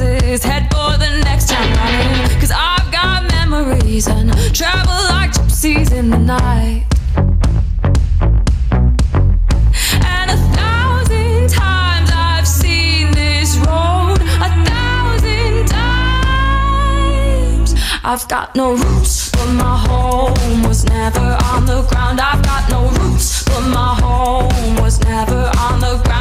in head for the next town running. Cause I've got memories and travel like gypsies in the night. And a thousand times I've seen this road, a thousand times. I've got no roots, but my home was never on the ground. I've got no roots, but my home was never on the ground.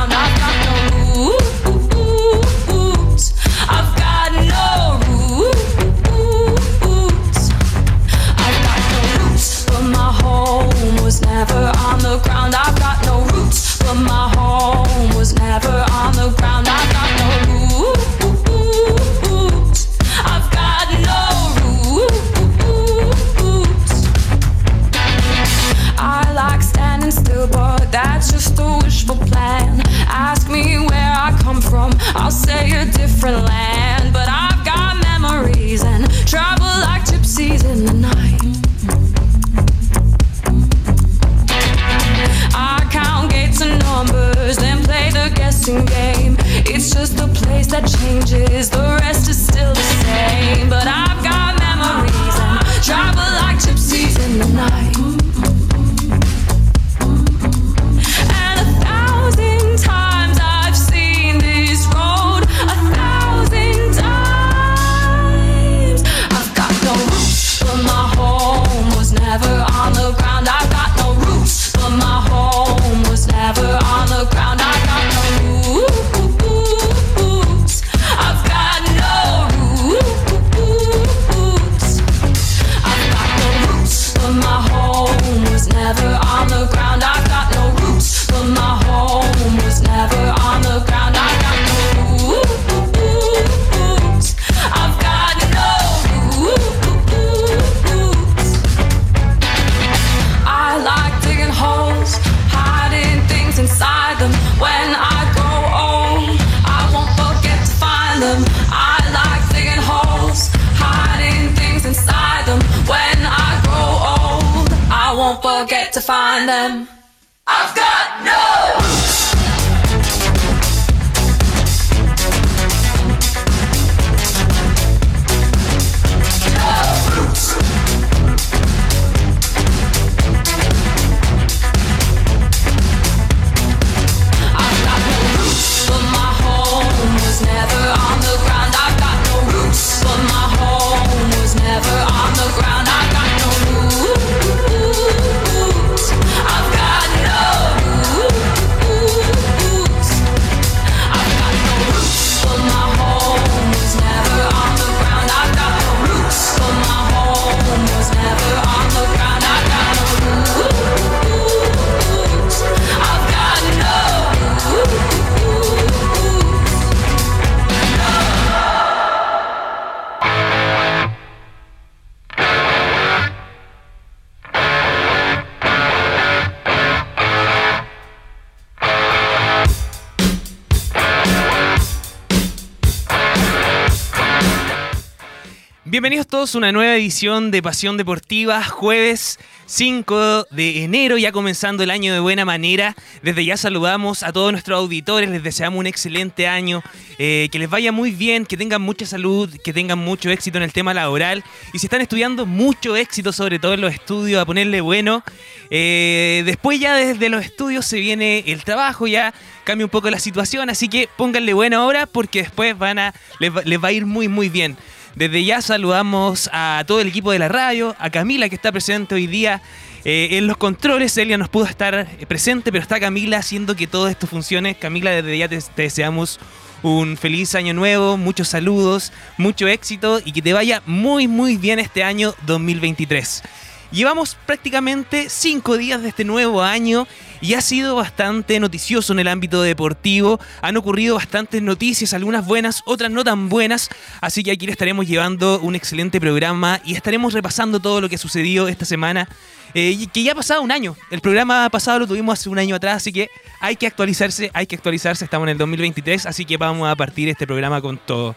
Todos una nueva edición de Pasión Deportiva, jueves 5 de enero, ya comenzando el año de buena manera. Desde ya saludamos a todos nuestros auditores, les deseamos un excelente año, eh, que les vaya muy bien, que tengan mucha salud, que tengan mucho éxito en el tema laboral y si están estudiando, mucho éxito, sobre todo en los estudios, a ponerle bueno. Eh, después ya desde los estudios se viene el trabajo, ya cambia un poco la situación, así que pónganle buena hora porque después van a, les va a ir muy muy bien. Desde ya saludamos a todo el equipo de la radio, a Camila que está presente hoy día eh, en los controles. Elia nos pudo estar presente, pero está Camila haciendo que todo esto funcione. Camila, desde ya te deseamos un feliz año nuevo, muchos saludos, mucho éxito y que te vaya muy muy bien este año 2023. Llevamos prácticamente cinco días de este nuevo año y ha sido bastante noticioso en el ámbito deportivo. Han ocurrido bastantes noticias, algunas buenas, otras no tan buenas. Así que aquí le estaremos llevando un excelente programa y estaremos repasando todo lo que ha sucedido esta semana. Eh, que ya ha pasado un año. El programa pasado lo tuvimos hace un año atrás, así que hay que actualizarse, hay que actualizarse. Estamos en el 2023, así que vamos a partir este programa con todo.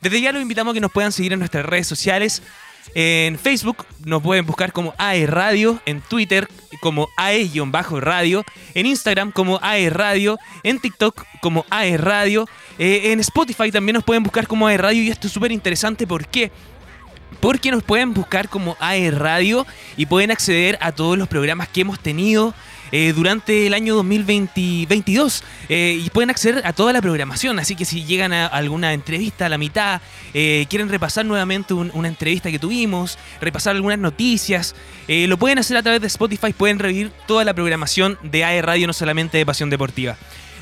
Desde ya los invitamos a que nos puedan seguir en nuestras redes sociales. En Facebook nos pueden buscar como AE Radio, en Twitter como AE-radio, en Instagram como AE Radio, en TikTok como AE Radio, eh, en Spotify también nos pueden buscar como AE Radio y esto es súper interesante ¿por qué? Porque nos pueden buscar como AE Radio y pueden acceder a todos los programas que hemos tenido eh, durante el año 2022 eh, y pueden acceder a toda la programación. Así que si llegan a alguna entrevista a la mitad, eh, quieren repasar nuevamente una entrevista que tuvimos, repasar algunas noticias, lo pueden hacer a través de Spotify, pueden revivir toda la programación de AE Radio, no solamente de Pasión Deportiva.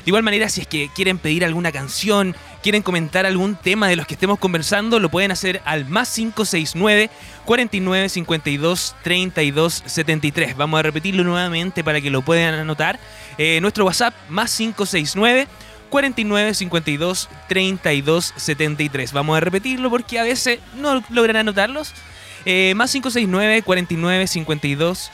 De igual manera, si es que quieren pedir alguna canción, quieren comentar algún tema de los que estemos conversando, lo pueden hacer al más 569 49 52 32 73. Vamos a repetirlo nuevamente para que lo puedan anotar. Eh, nuestro WhatsApp más 569 49 52 32 73. Vamos a repetirlo porque a veces no logran anotarlos. Eh, más 569 49 52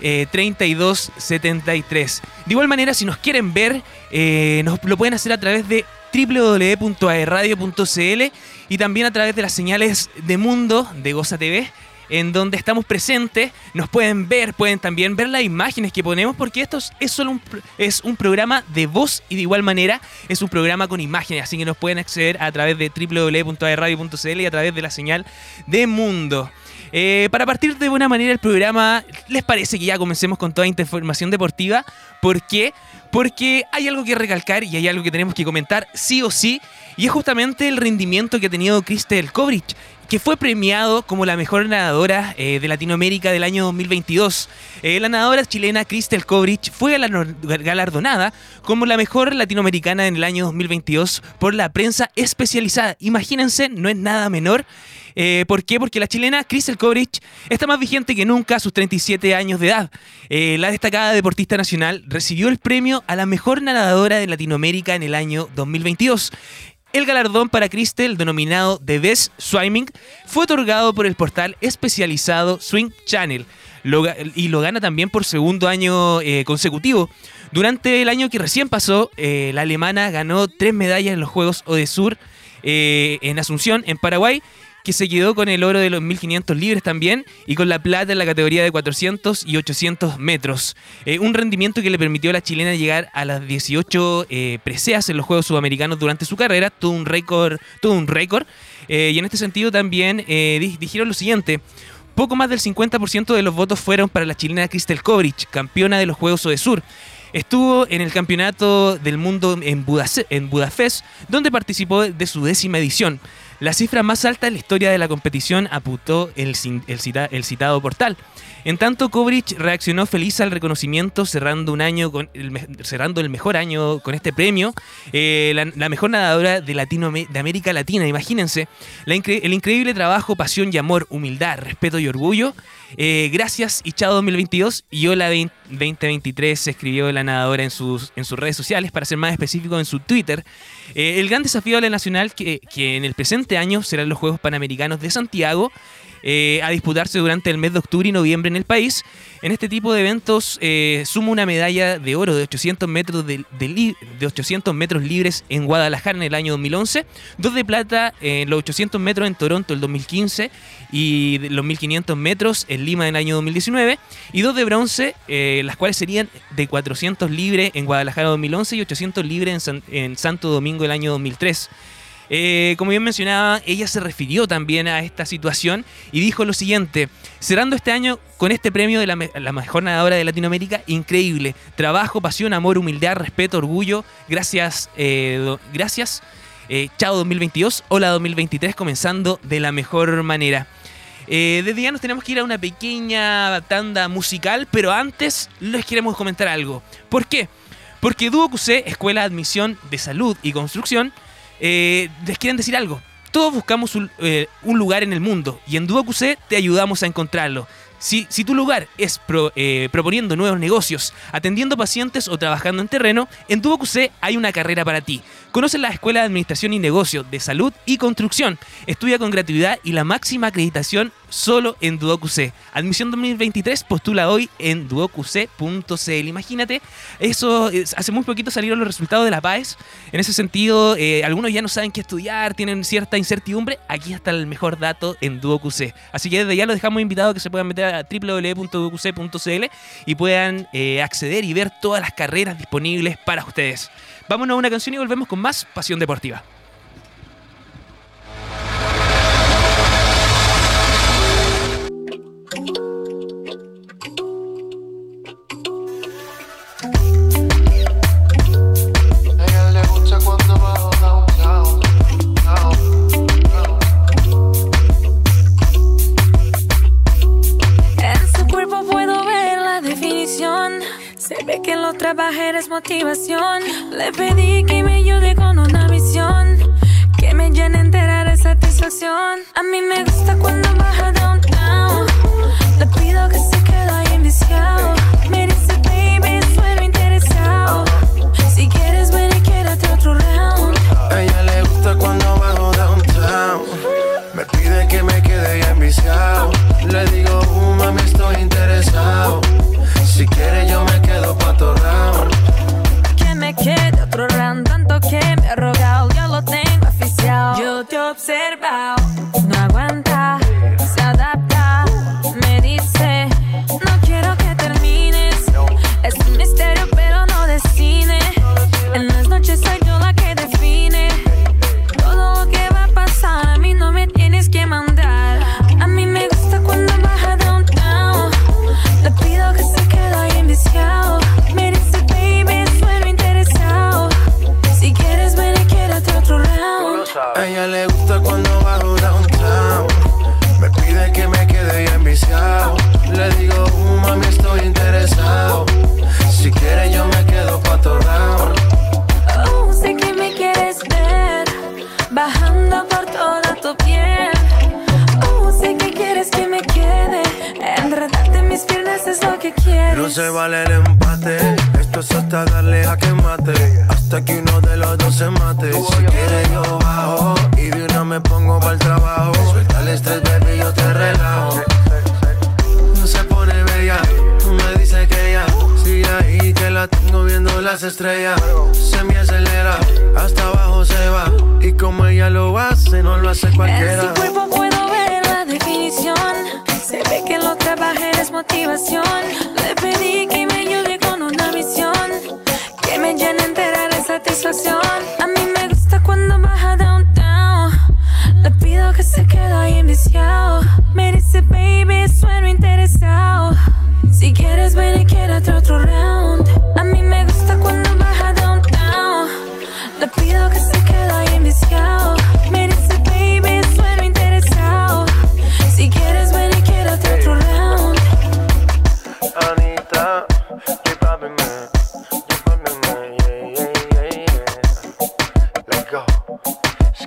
3273. De igual manera, si nos quieren ver, eh, nos lo pueden hacer a través de www.aerradio.cl y también a través de las señales de Mundo de Goza TV en donde estamos presentes, nos pueden ver, pueden también ver las imágenes que ponemos, porque esto es solo un, es un programa de voz y de igual manera es un programa con imágenes, así que nos pueden acceder a través de www.aerradio.cl y a través de la señal de Mundo. Eh, para partir de buena manera el programa, ¿les parece que ya comencemos con toda información deportiva? ¿Por qué? Porque hay algo que recalcar y hay algo que tenemos que comentar sí o sí, y es justamente el rendimiento que ha tenido Cristel Kovrich, que fue premiado como la mejor nadadora eh, de Latinoamérica del año 2022. Eh, la nadadora chilena Cristel Kovrich fue galardonada como la mejor latinoamericana en el año 2022 por la prensa especializada. Imagínense, no es nada menor. Eh, ¿Por qué? Porque la chilena Crystal Kovrich está más vigente que nunca a sus 37 años de edad. Eh, la destacada deportista nacional recibió el premio a la mejor nadadora de Latinoamérica en el año 2022. El galardón para Crystal, denominado The Best Swimming, fue otorgado por el portal especializado Swing Channel y lo gana también por segundo año eh, consecutivo. Durante el año que recién pasó, la alemana ganó tres medallas en los Juegos Odesur en Asunción, en Paraguay, que se quedó con el oro de los 1500 libres también y con la plata en la categoría de 400 y 800 metros. Eh, un rendimiento que le permitió a la chilena llegar a las 18 eh, preseas en los Juegos Sudamericanos durante su carrera, tuvo un récord. Tuvo un récord eh, y en este sentido también dijeron lo siguiente. Poco más del 50% de los votos fueron para la chilena Cristel Kovrich, campeona de los Juegos Odesur. Estuvo en el Campeonato del Mundo en, en Budapest, donde participó de su décima edición. La cifra más alta en la historia de la competición apuntó el, citado portal. En tanto, Kovrich reaccionó feliz al reconocimiento, cerrando un año con el, cerrando el mejor año con este premio, eh, la, mejor nadadora de, Latino, de América Latina. Imagínense, el increíble trabajo, pasión y amor, humildad, respeto y orgullo. Eh, gracias y chao 2022 y hola 2023 se escribió la nadadora en sus, en sus redes sociales, para ser más específico en su Twitter. Eh, el gran desafío de la nacional que en el presente año serán los Juegos Panamericanos de Santiago eh, a disputarse durante el mes de octubre y noviembre en el país. En este tipo de eventos eh, suma una medalla de oro de 800 metros, de, 800 metros libres en Guadalajara en el año 2011, dos de plata en los 800 metros en Toronto el 2015 y los 1500 metros en Lima en el año 2019 y dos de bronce, eh, las cuales serían de 400 libres en Guadalajara 2011 y 800 libres en, en Santo Domingo el año 2003. Eh, como bien mencionaba, ella se refirió también a esta situación y dijo lo siguiente, cerrando este año con este premio de la, mejor nadadora de Latinoamérica, increíble, trabajo, pasión, amor, humildad, respeto, orgullo, gracias, eh, gracias, eh, chao 2022, hola 2023, comenzando de la mejor manera. desde ya nos tenemos que ir a una pequeña tanda musical, pero antes les queremos comentar algo. ¿Por qué? Porque Duo QC, Escuela de Admisión de Salud y Construcción, eh, les quieren decir algo. Todos buscamos un, eh, lugar en el mundo y en DuoQC te ayudamos a encontrarlo. Si, tu lugar es eh, proponiendo nuevos negocios, atendiendo pacientes o trabajando en terreno, en Duo QC hay una carrera para ti. Conoce la Escuela de Administración y Negocios de Salud y Construcción. Estudia con gratuidad y la máxima acreditación solo en Duo QC. Admisión 2023 postula hoy en duoqc.cl. Imagínate, eso es- hace muy poquito salieron los resultados de la PAES. En ese sentido, eh, algunos ya no saben qué estudiar, tienen cierta incertidumbre. Aquí está el mejor dato en Duo QC. Así que desde ya los dejamos invitados a que se puedan meter a www.duoqc.cl y puedan eh, acceder y ver todas las carreras disponibles para ustedes. Vámonos a una canción y volvemos con más Pasión Deportiva. Le pedí que me A ella le gusta cuando bajo downtown. Me pide que me quede ya enviciado. Le digo, uh, mami, estoy interesado.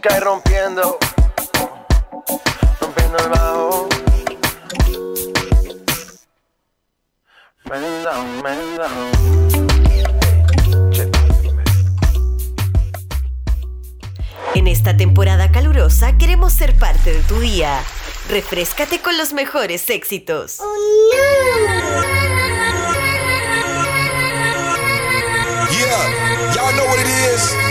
Sky rompiendo. Rompiendo el bajo. Man down, man. En esta temporada calurosa queremos ser parte de tu día. Refrescate con los mejores éxitos. Yeah, y'all know what it is.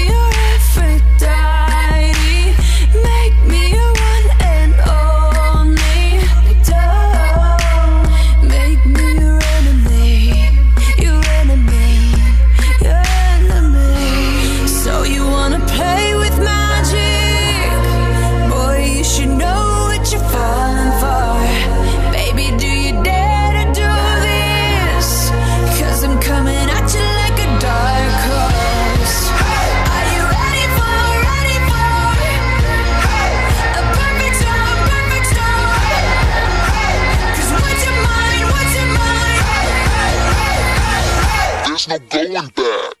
no going back.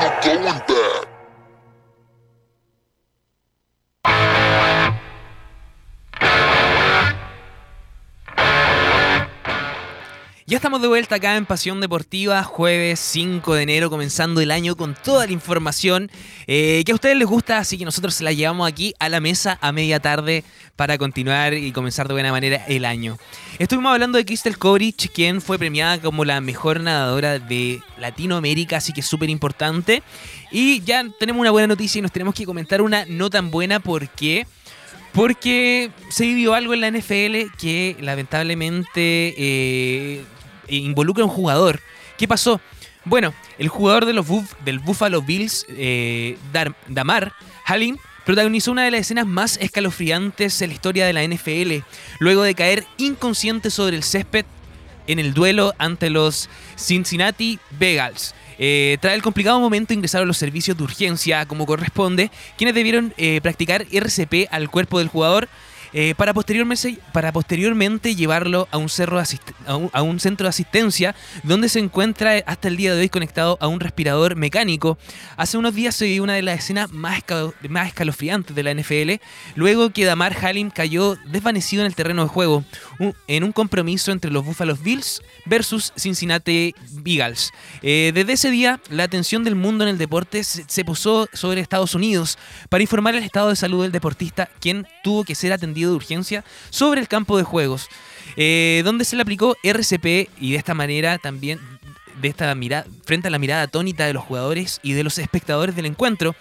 not going back. Ya estamos de vuelta acá en Pasión Deportiva, jueves 5 de enero, comenzando el año con toda la información eh, que a ustedes les gusta, así que nosotros se la llevamos aquí a la mesa a media tarde para continuar y comenzar de buena manera el año. Estuvimos hablando de Crystal Kovrich, quien fue premiada como la mejor nadadora de Latinoamérica, así que es súper importante. Y ya tenemos una buena noticia y nos tenemos que comentar una no tan buena porque... Porque se vivió algo en la NFL que lamentablemente eh, involucra a un jugador. ¿Qué pasó? Bueno, el jugador de los del Buffalo Bills, eh, Damar Halim, protagonizó una de las escenas más escalofriantes en la historia de la NFL, luego de caer inconsciente sobre el césped en el duelo ante los Cincinnati Bengals. Eh, tras el complicado momento ingresaron los servicios de urgencia como corresponde, quienes debieron eh, practicar RCP al cuerpo del jugador eh, para, posteriormente, llevarlo a un, cerro a, un, centro de asistencia donde se encuentra hasta el día de hoy conectado a un respirador mecánico. Hace unos días se vio una de las escenas más, más escalofriantes de la NFL, luego que Damar Halim cayó desvanecido en el terreno de juego en un compromiso entre los Buffalo Bills versus Cincinnati Bengals. Eh, desde ese día, la atención del mundo en el deporte se, se posó sobre Estados Unidos para informar el estado de salud del deportista, quien tuvo que ser atendido de urgencia sobre el campo de juegos, eh, donde se le aplicó RCP y de esta manera también de esta mirada, frente a la mirada atónita de los jugadores y de los espectadores del encuentro.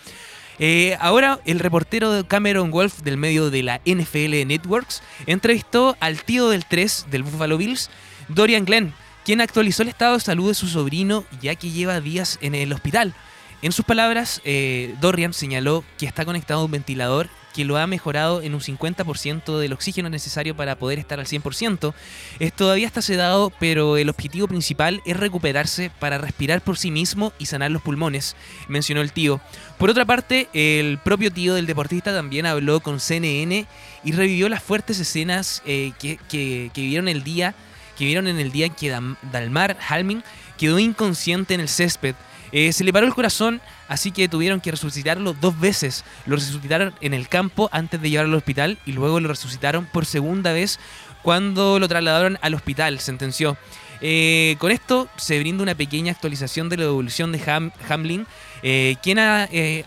Eh, ahora el reportero Cameron Wolf del medio de la NFL Networks entrevistó al tío del 3 del Buffalo Bills, Dorian Glenn, quien actualizó el estado de salud de su sobrino ya que lleva días en el hospital. En sus palabras, eh, Dorian señaló que está conectado a un ventilador que lo ha mejorado en un 50% del oxígeno necesario para poder estar al 100%. Es, todavía está sedado, pero el objetivo principal es recuperarse para respirar por sí mismo y sanar los pulmones, mencionó el tío. Por otra parte, el propio tío del deportista también habló con CNN y revivió las fuertes escenas eh, que, que- vivieron el día que vieron en el día en que Dalmar Halmin quedó inconsciente en el césped. Eh, se le paró el corazón, así que tuvieron que resucitarlo dos veces. Lo resucitaron en el campo antes de llevarlo al hospital y luego lo resucitaron por segunda vez cuando lo trasladaron al hospital, sentenció. Eh, con esto se brinda una pequeña actualización de la evolución de Ham- Hamlin, eh, quien ha, eh,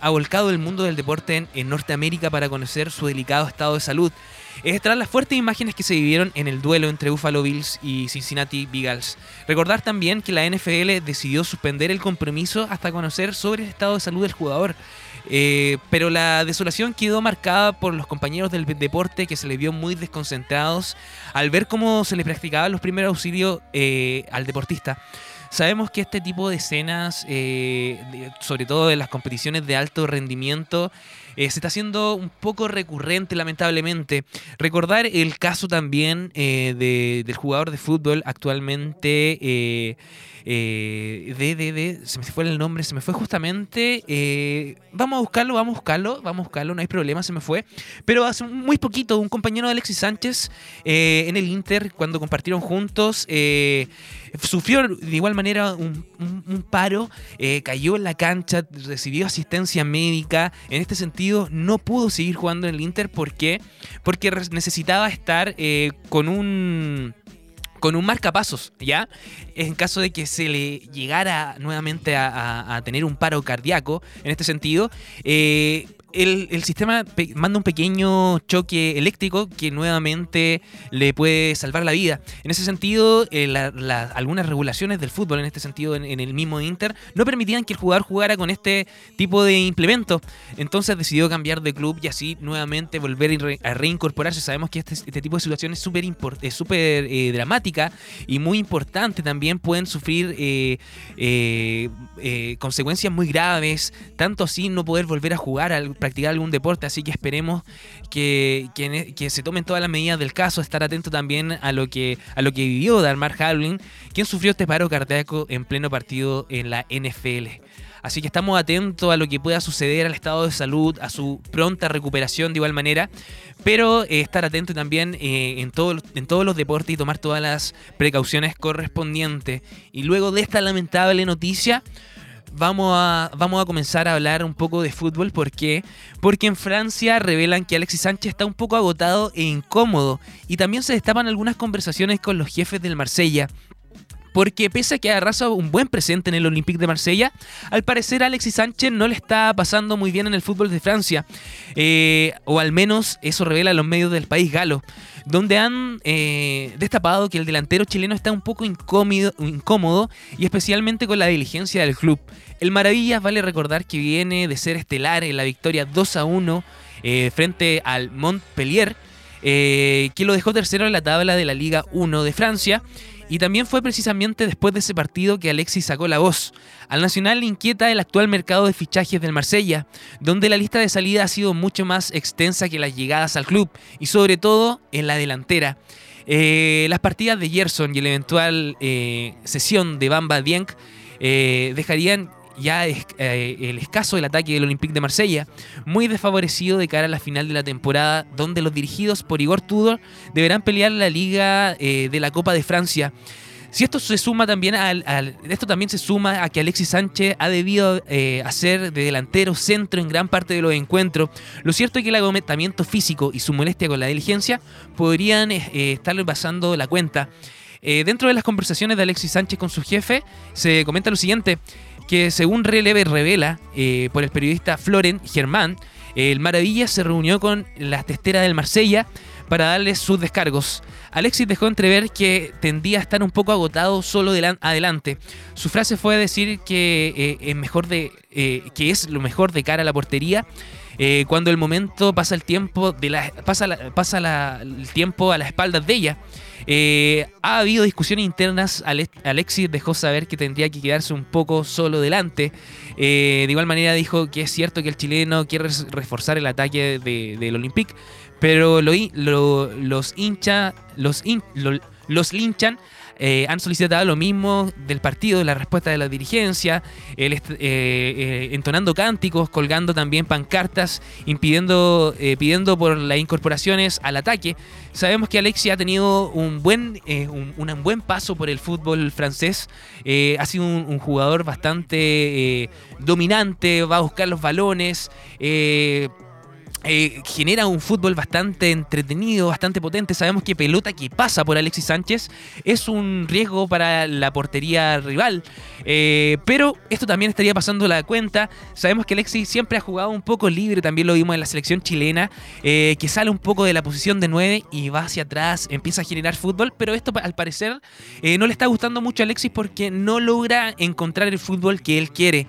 el mundo del deporte en, en Norteamérica para conocer su delicado estado de salud. Es tras las fuertes imágenes que se vivieron en el duelo entre Buffalo Bills y Cincinnati Bengals. Recordar también que la NFL decidió suspender el compromiso hasta conocer sobre el estado de salud del jugador. Eh, pero la desolación quedó marcada por los compañeros del deporte que se les vio muy desconcentrados al ver cómo se le practicaban los primeros auxilios eh, al deportista. Sabemos que este tipo de escenas, eh, sobre todo en las competiciones de alto rendimiento, eh, se está haciendo un poco recurrente, lamentablemente. Recordar el caso también eh, de- del jugador de fútbol actualmente. eh, eh, de, de, de- se me fue el nombre, se me fue justamente. vamos a buscarlo, vamos a buscarlo, vamos a buscarlo, no hay problema, se me fue. Pero hace muy poquito, un compañero de Alexis Sánchez en el Inter, cuando compartieron juntos, sufrió de igual manera un, paro, cayó en la cancha, recibió asistencia médica. En este sentido, no pudo seguir jugando en el Inter. ¿Por qué? Porque necesitaba estar eh, con un con un marcapasos, ¿ya? En caso de que se le llegara nuevamente a tener un paro cardíaco, en este sentido, eh, el, el sistema manda un pequeño choque eléctrico que nuevamente le puede salvar la vida. En ese sentido, eh, algunas regulaciones del fútbol, en este sentido, en, el mismo Inter, no permitían que el jugador jugara con este tipo de implemento. Entonces decidió cambiar de club y así nuevamente volver a reincorporarse. Sabemos que este, este tipo de situaciones es súper eh, dramática y muy importante. También pueden sufrir eh, eh, consecuencias muy graves, tanto así no poder volver a jugar, a practicar algún deporte. Así que esperemos que, e- que se tomen todas las medidas del caso, estar atento también a lo que, a lo que vivió Dalmar Hamlin, quien sufrió este paro cardíaco en pleno partido en la NFL. Así que estamos atentos a lo que pueda suceder al estado de salud, a su pronta recuperación de igual manera, pero eh, estar atento también eh, en, todo- en todos los deportes y tomar todas las precauciones correspondientes. Y luego de esta lamentable noticia, vamos a, vamos a comenzar a hablar un poco de fútbol. ¿Por qué? Porque en Francia revelan que Alexis Sánchez está un poco agotado e incómodo. Y también se destapan algunas conversaciones con los jefes del Marsella. Porque pese a que arrasa un buen presente en el Olympique de Marsella, al parecer Alexis Sánchez no le está pasando muy bien en el fútbol de Francia. Eh, o al menos eso revela los medios del país galo, donde han eh, destapado que el delantero chileno está un poco incómodo, y especialmente con la diligencia del club. El Maravillas vale recordar que viene de ser estelar en la victoria 2 a 1 eh, frente al Montpellier, eh, que lo dejó tercero en la tabla de la Liga 1 de Francia. Y también fue precisamente después de ese partido que Alexis sacó la voz. Al Nacional le inquieta el actual mercado de fichajes del Marsella, donde la lista de salida ha sido mucho más extensa que las llegadas al club, y sobre todo en la delantera. Eh, las partidas de Gerson y la eventual eh, sesión de Bamba Dieng eh, dejarían ya es- eh, el escaso del ataque del Olympique de Marsella, muy desfavorecido de cara a la final de la temporada, donde los dirigidos por Igor Tudor deberán pelear la liga eh, de la Copa de Francia. Si esto se suma también al, esto también se suma a que Alexis Sánchez ha debido eh, hacer de delantero centro en gran parte de los encuentros. Lo cierto es que el agotamiento físico y su molestia con la diligencia podrían estarle pasando la cuenta. Dentro de las conversaciones de Alexis Sánchez con su jefe, se comenta lo siguiente, que según Releve revela eh, por el periodista Floren Germán, el Maravilla se reunió con la testera del Marsella para darles sus descargos. Alexis dejó entrever que tendía a estar un poco agotado solo delan- adelante. Su frase fue decir que, eh, es mejor de, eh, que es lo mejor de cara a la portería. Eh, cuando el momento pasa el tiempo de la, pasa, pasa el tiempo a las espaldas de ella. Eh, ha habido discusiones internas. Ale- Alexis dejó saber que tendría que quedarse un poco solo delante. Eh, de igual manera dijo que es cierto que el chileno quiere reforzar el ataque de- del Olympique, pero los hincha, los, hin- lo- los linchan. Eh, han solicitado lo mismo del partido, la respuesta de la dirigencia, eh, eh, entonando cánticos, colgando también pancartas, impidiendo, pidiendo por las incorporaciones al ataque. Sabemos que Alexis ha tenido un buen, un, buen paso por el fútbol francés. Ha sido un, jugador bastante dominante, va a buscar los balones. Eh, genera un fútbol bastante entretenido, bastante potente. Sabemos que pelota que pasa por Alexis Sánchez es un riesgo para la portería rival. Eh, pero esto también estaría pasando la cuenta. Sabemos que Alexis siempre ha jugado un poco libre, también lo vimos en la selección chilena, eh, que sale un poco de la posición de 9 y va hacia atrás, empieza a generar fútbol. Pero esto al parecer no le está gustando mucho a Alexis porque no logra encontrar el fútbol que él quiere.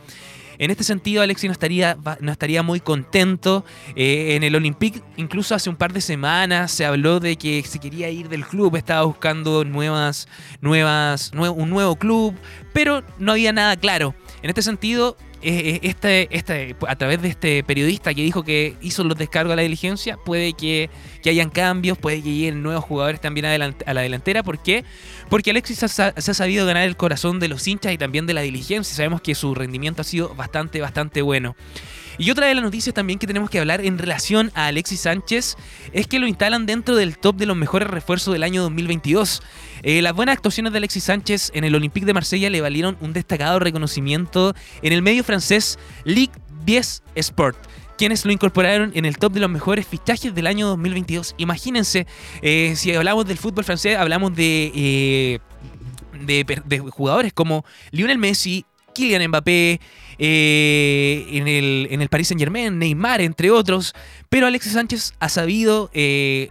En este sentido, Alexis no estaría, no estaría muy contento. Eh, en el Olympique, incluso hace un par de semanas, se habló de que se quería ir del club, estaba buscando nuevas, nuevas, un nuevo club, pero no había nada claro. En este sentido, este, este, a través de este periodista que dijo que hizo los descargos a la diligencia, puede que, hayan cambios, puede que lleguen nuevos jugadores también a la delantera. ¿Por qué? Porque Alexis se ha sabido ganar el corazón de los hinchas y también de la diligencia. Sabemos que su rendimiento ha sido bastante, bastante bueno. Y otra de las noticias también que tenemos que hablar en relación a Alexis Sánchez es que lo instalan dentro del top de los mejores refuerzos del año 2022. Eh, las buenas actuaciones de Alexis Sánchez en el Olympique de Marsella le valieron un destacado reconocimiento en el medio francés Ligue 10 Sport quienes lo incorporaron en el top de los mejores fichajes del año 2022. Imagínense, eh, si hablamos del fútbol francés, hablamos de, eh, de, de, jugadores como Lionel Messi, Kylian Mbappé, eh, en, el, en el Paris Saint Germain, Neymar, entre otros. Pero Alexis Sánchez ha sabido eh,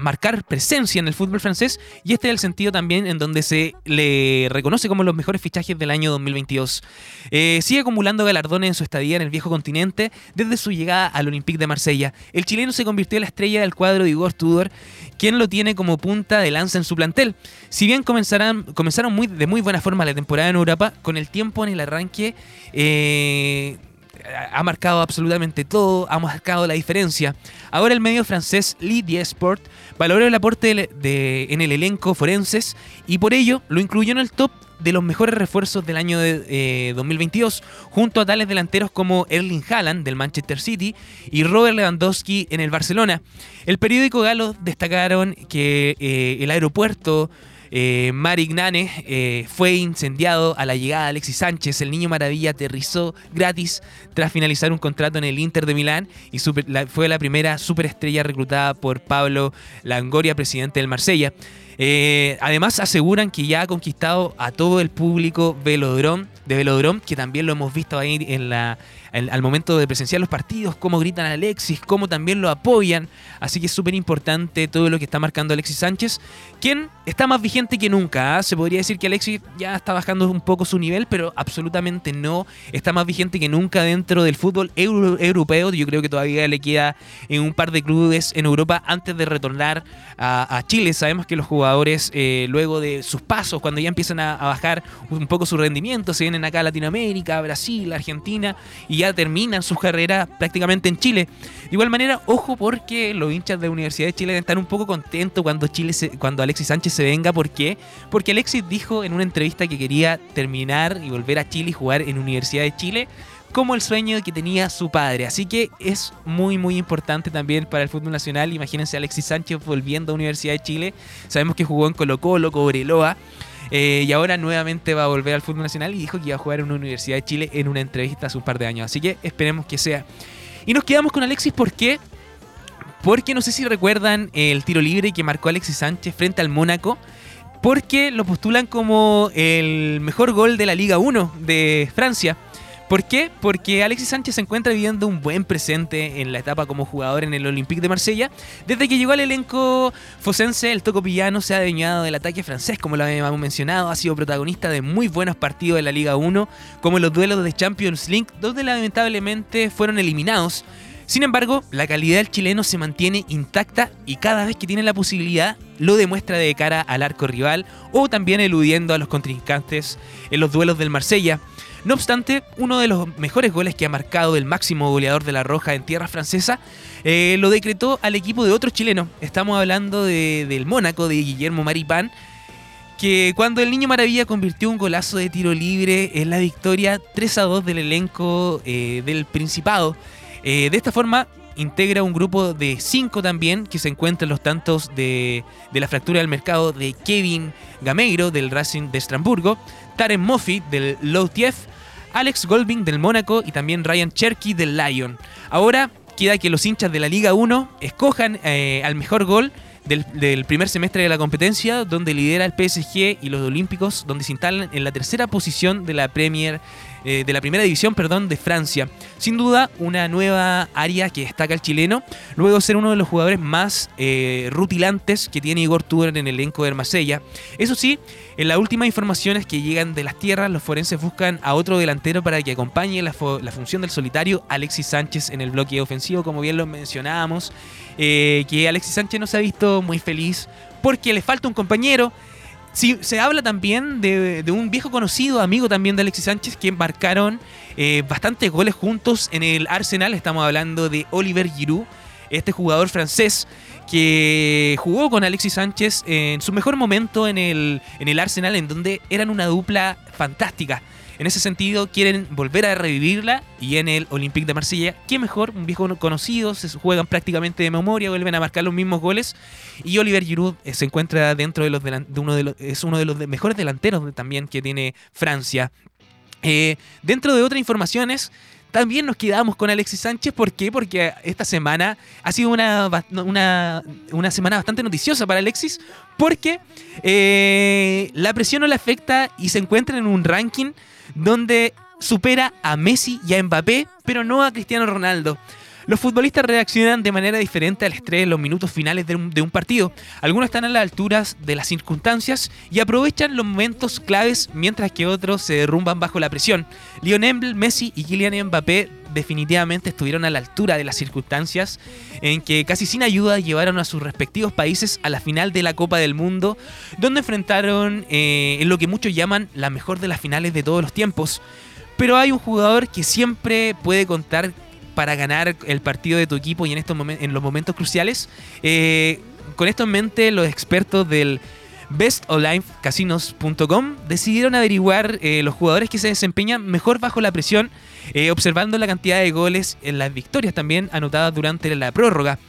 marcar presencia en el fútbol francés y este es el sentido también en donde se le reconoce como los mejores fichajes del año 2022. Eh, sigue acumulando galardones en su estadía en el viejo continente desde su llegada al Olympique de Marsella. El chileno se convirtió en la estrella del cuadro de Igor Tudor, quien lo tiene como punta de lanza en su plantel. Si bien comenzaron muy, de muy buena forma la temporada en Europa, con el tiempo en el arranque eh, ha marcado absolutamente todo, ha marcado la diferencia. Ahora el medio francés Lydia Sport valoró el aporte de, en el elenco forenses y por ello lo incluyó en el top de los mejores refuerzos del año de, 2022, eh, junto a tales delanteros como Erling Haaland del Manchester City y Robert Lewandowski en el Barcelona. El periódico galo destacaron que eh, el aeropuerto eh, Marignane eh, fue incendiado a la llegada de Alexis Sánchez. El niño maravilla aterrizó gratis tras finalizar un contrato en el Inter de Milán y fue la primera superestrella reclutada por Pablo Langoria, presidente del Marsella. Eh, además aseguran que ya ha conquistado a todo el público de Velodrome, que también lo hemos visto ahí en la, al momento de presenciar los partidos, cómo gritan a Alexis, cómo también lo apoyan. Así que es súper importante todo lo que está marcando Alexis Sánchez, quien está más vigente que nunca. ¿ah? Se podría decir que Alexis ya está bajando un poco su nivel, pero absolutamente no. Está más vigente que nunca dentro del fútbol europeo. Yo creo que todavía le queda en un par de clubes en Europa antes de retornar a, Chile. Sabemos que los jugadores, eh, luego de sus pasos, cuando ya empiezan a, a bajar un poco su rendimiento, se vienen acá a Latinoamérica, Brasil, Argentina y ya terminan sus carreras prácticamente en Chile. De igual manera, ojo porque los hinchas de Universidad de Chile estar un poco contentos cuando, Chile cuando Alexis Sánchez se venga. ¿Por qué? Porque Alexis dijo en una entrevista que quería terminar y volver a Chile y jugar en Universidad de Chile como el sueño que tenía su padre. Así que es muy, muy importante también para el fútbol nacional. Imagínense a Alexis Sánchez volviendo a Universidad de Chile. Sabemos que jugó en Colo Colo, Cobreloa. Eh, y ahora nuevamente va a volver al fútbol nacional y dijo que iba a jugar en una Universidad de Chile en una entrevista hace un par de años. Así que esperemos que sea. Y nos quedamos con Alexis, ¿por qué? Porque no sé si recuerdan el tiro libre que marcó Alexis Sánchez frente al Mónaco. Porque lo postulan como el mejor gol de la Liga 1 de Francia. ¿Por qué? Porque Alexis Sánchez se encuentra viviendo un buen presente en la etapa como jugador en el Olympique de Marsella. Desde que llegó al elenco fosense, el Toco Pillano se ha adueñado del ataque francés, como lo habíamos mencionado. Ha sido protagonista de muy buenos partidos de la Liga 1, como los duelos de Champions League, donde lamentablemente fueron eliminados. Sin embargo, la calidad del chileno se mantiene intacta y cada vez que tiene la posibilidad lo demuestra de cara al arco rival o también eludiendo a los contrincantes en los duelos del Marsella. No obstante, uno de los mejores goles que ha marcado el máximo goleador de la Roja en tierra francesa eh, lo decretó al equipo de otro chileno. Estamos hablando del Mónaco, de Guillermo Maripán, que cuando el Niño Maravilla convirtió un golazo de tiro libre en la victoria 3 a 2 del elenco eh, del Principado. Eh, de esta forma integra un grupo de 5 también que se encuentran los tantos de, de, la fractura del mercado de Kevin Gameiro del Racing de Estramburgo, Taren Moffi del Loutief, Alex Golding del Mónaco y también Ryan Cherky del Lyon. Ahora queda que los hinchas de la Liga 1 escojan eh, al mejor gol del, del primer semestre de la competencia, donde lidera el PSG y los Olímpicos, donde se instalan en la tercera posición de la Premier eh, de la primera división, perdón, de Francia. Sin duda, una nueva área que destaca el chileno, luego de ser uno de los jugadores más eh, rutilantes que tiene Igor Tudor en el elenco de Marsella. Eso sí, en las últimas informaciones que llegan de las tierras, los forenses buscan a otro delantero para que acompañe la función del solitario Alexis Sánchez en el bloque ofensivo, como bien lo mencionábamos, eh, que Alexis Sánchez no se ha visto muy feliz porque le falta un compañero. Sí, se habla también de, de un viejo conocido, amigo también de Alexis Sánchez, que marcaron eh, bastantes goles juntos en el Arsenal. Estamos hablando de Oliver Giroud, este jugador francés que jugó con Alexis Sánchez en su mejor momento en el, en el Arsenal, en donde eran una dupla fantástica. En ese sentido, quieren volver a revivirla y en el Olympique de Marsella, qué mejor, un viejo conocido, se juegan prácticamente de memoria, vuelven a marcar los mismos goles y Oliver Giroud eh, se encuentra dentro de los uno de es uno de los mejores delanteros de- también que tiene Francia. Eh, dentro de otras informaciones, también nos quedamos con Alexis Sánchez. ¿Por qué? Porque esta semana ha sido una, una, una semana bastante noticiosa para Alexis. Porque eh, la presión no le afecta y se encuentra en un ranking donde supera a Messi y a Mbappé, pero no a Cristiano Ronaldo. Los futbolistas reaccionan de manera diferente al estrés en los minutos finales de un, partido. Algunos están a las alturas de las circunstancias y aprovechan los momentos claves, mientras que otros se derrumban bajo la presión. Lionel Messi y Kylian Mbappé definitivamente estuvieron a la altura de las circunstancias en que casi sin ayuda llevaron a sus respectivos países a la final de la Copa del Mundo, donde enfrentaron eh, en lo que muchos llaman la mejor de las finales de todos los tiempos. Pero hay un jugador que siempre puede contar para ganar el partido de tu equipo y en, estos en los momentos cruciales. Eh, con esto en mente, los expertos del bestonlinecasinos.com decidieron averiguar eh, los jugadores que se desempeñan mejor bajo la presión, eh, observando la cantidad de goles en las victorias también anotadas durante la prórroga.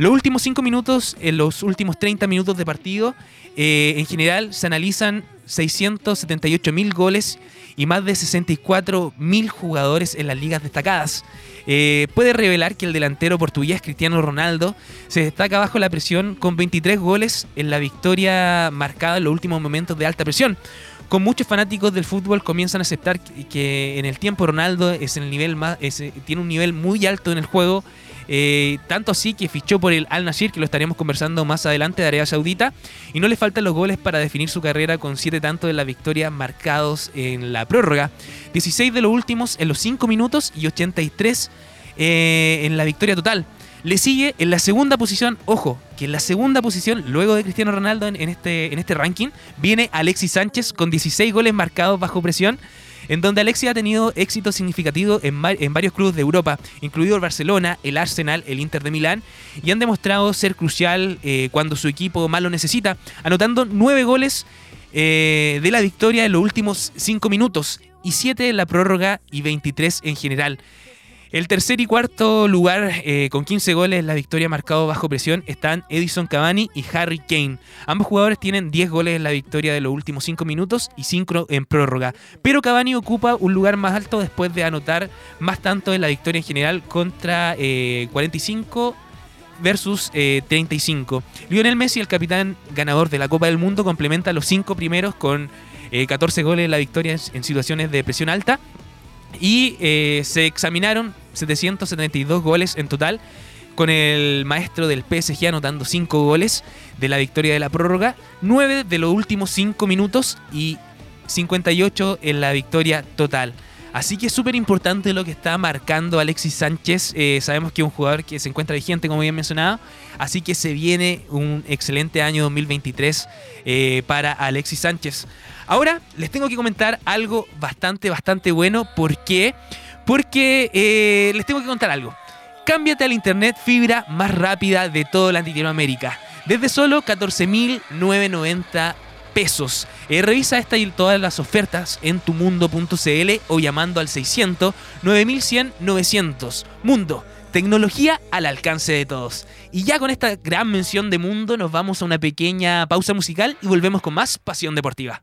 Los últimos 5 minutos, en los últimos 30 minutos de partido, eh, en general se analizan 678 mil goles y más de 64 mil jugadores en las ligas destacadas. Eh, puede revelar que el delantero portugués Cristiano Ronaldo se destaca bajo la presión con 23 goles en la victoria marcada en los últimos momentos de alta presión. Con muchos fanáticos del fútbol comienzan a aceptar que, en el tiempo Ronaldo es el nivel más, es- tiene un nivel muy alto en el juego. Eh, tanto así que fichó por el Al Nasir, que lo estaremos conversando más adelante de Arabia Saudita, y no le faltan los goles para definir su carrera con 7 tantos de la victoria marcados en la prórroga. 16 de los últimos en los 5 minutos y 83 eh, en la victoria total. Le sigue en la segunda posición, ojo, que en la segunda posición, luego de Cristiano Ronaldo en, en este, en este ranking, viene Alexis Sánchez con 16 goles marcados bajo presión, en donde Alexis ha tenido éxito significativo en, va- en varios clubes de Europa, incluido el Barcelona, el Arsenal, el Inter de Milán, y han demostrado ser crucial eh, cuando su equipo más lo necesita, anotando 9 goles eh, de la victoria en los últimos 5 minutos, y 7 en la prórroga y 23 en general. El tercer y cuarto lugar eh, con 15 goles en la victoria marcado bajo presión están Edison Cavani y Harry Kane. Ambos jugadores tienen 10 goles en la victoria de los últimos 5 minutos y 5 en prórroga. Pero Cavani ocupa un lugar más alto después de anotar más tanto en la victoria en general contra eh, 45 versus eh, 35. Lionel Messi, el capitán ganador de la Copa del Mundo, complementa los 5 primeros con eh, 14 goles en la victoria en- situaciones de presión alta. Y eh, se examinaron 772 goles en total, con el maestro del PSG anotando 5 goles de la victoria de la prórroga, 9 de los últimos 5 minutos y 58 en la victoria total. Así que es súper importante lo que está marcando Alexis Sánchez. Eh, sabemos que es un jugador que se encuentra vigente, como bien mencionado. Así que se viene un excelente año 2023 eh, para Alexis Sánchez. Ahora les tengo que comentar algo bastante, bastante bueno. ¿Por qué? Porque eh, les tengo que contar algo. Cámbiate al internet fibra más rápida de toda Latinoamérica. Desde solo 14.990 pesos. Eh, revisa esta y todas las ofertas en tumundo.cl o llamando al 600 9100 900. Mundo, tecnología al alcance de todos. Y ya con esta gran mención de Mundo nos vamos a una pequeña pausa musical y volvemos con más Pasión Deportiva.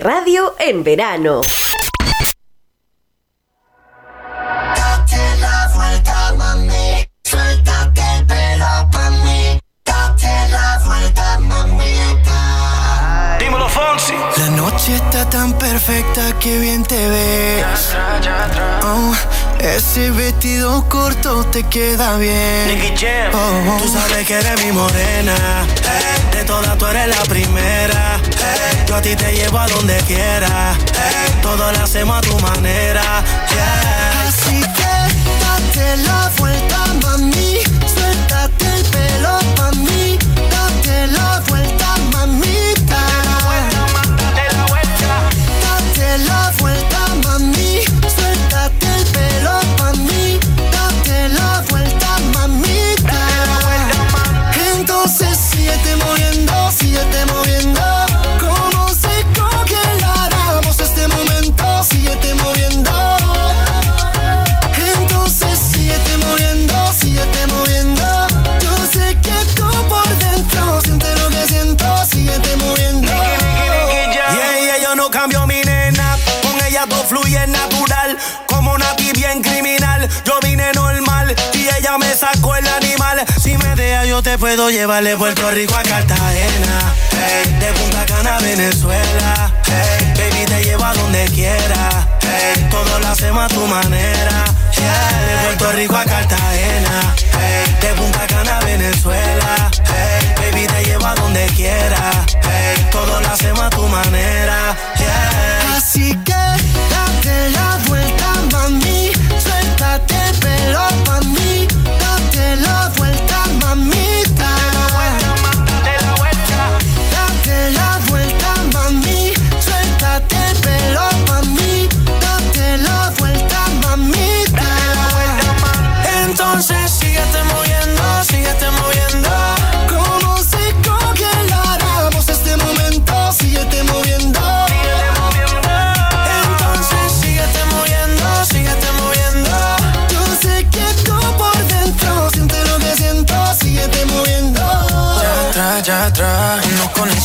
radio en verano. la noche está tan perfecta que bien te ves. Oh, ese vestido corto te queda bien. Oh, oh. Tú sabes que eres mi morena. De todas tú eres la primera. Yo a ti te llevo a donde quiera. Hey. Todo lo hacemos a tu manera. Así que date la vuelta, mami llevarle Puerto Rico a Cartagena. De Punta Cana a Venezuela. Hey, baby, te llevo a donde quiera. Hey, todo lo hacemos a tu manera. Yeah, de Puerto Rico a Cartagena. de Punta Cana a Venezuela. baby, te llevo a donde quiera. todo lo hacemos a tu manera. Yeah.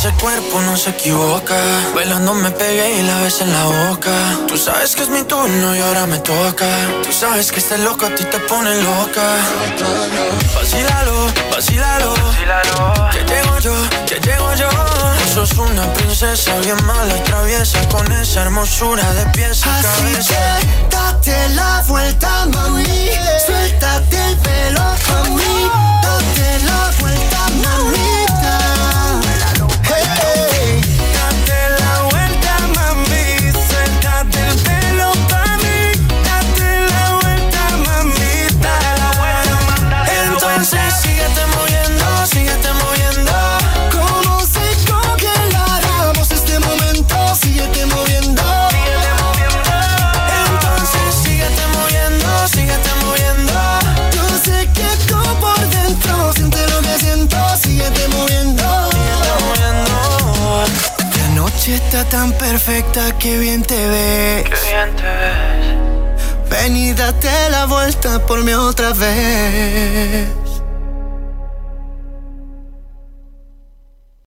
Ese cuerpo no se equivoca. Bailando me pegué y la ves en la boca. Tú sabes que es mi turno y ahora me toca. Tú sabes que este loco a ti te pone loca. Vacílalo, vacílalo. Que llego yo, que llego yo. Tú sos una princesa bien mala y traviesa con esa hermosura de pies a cabeza. que date la vuelta, mami. Suéltate el pelo a mí. Date la vuelta, mamita. Tan perfecta que bien te ves. Qué bien te ves. Ven y date la vuelta por mí otra vez.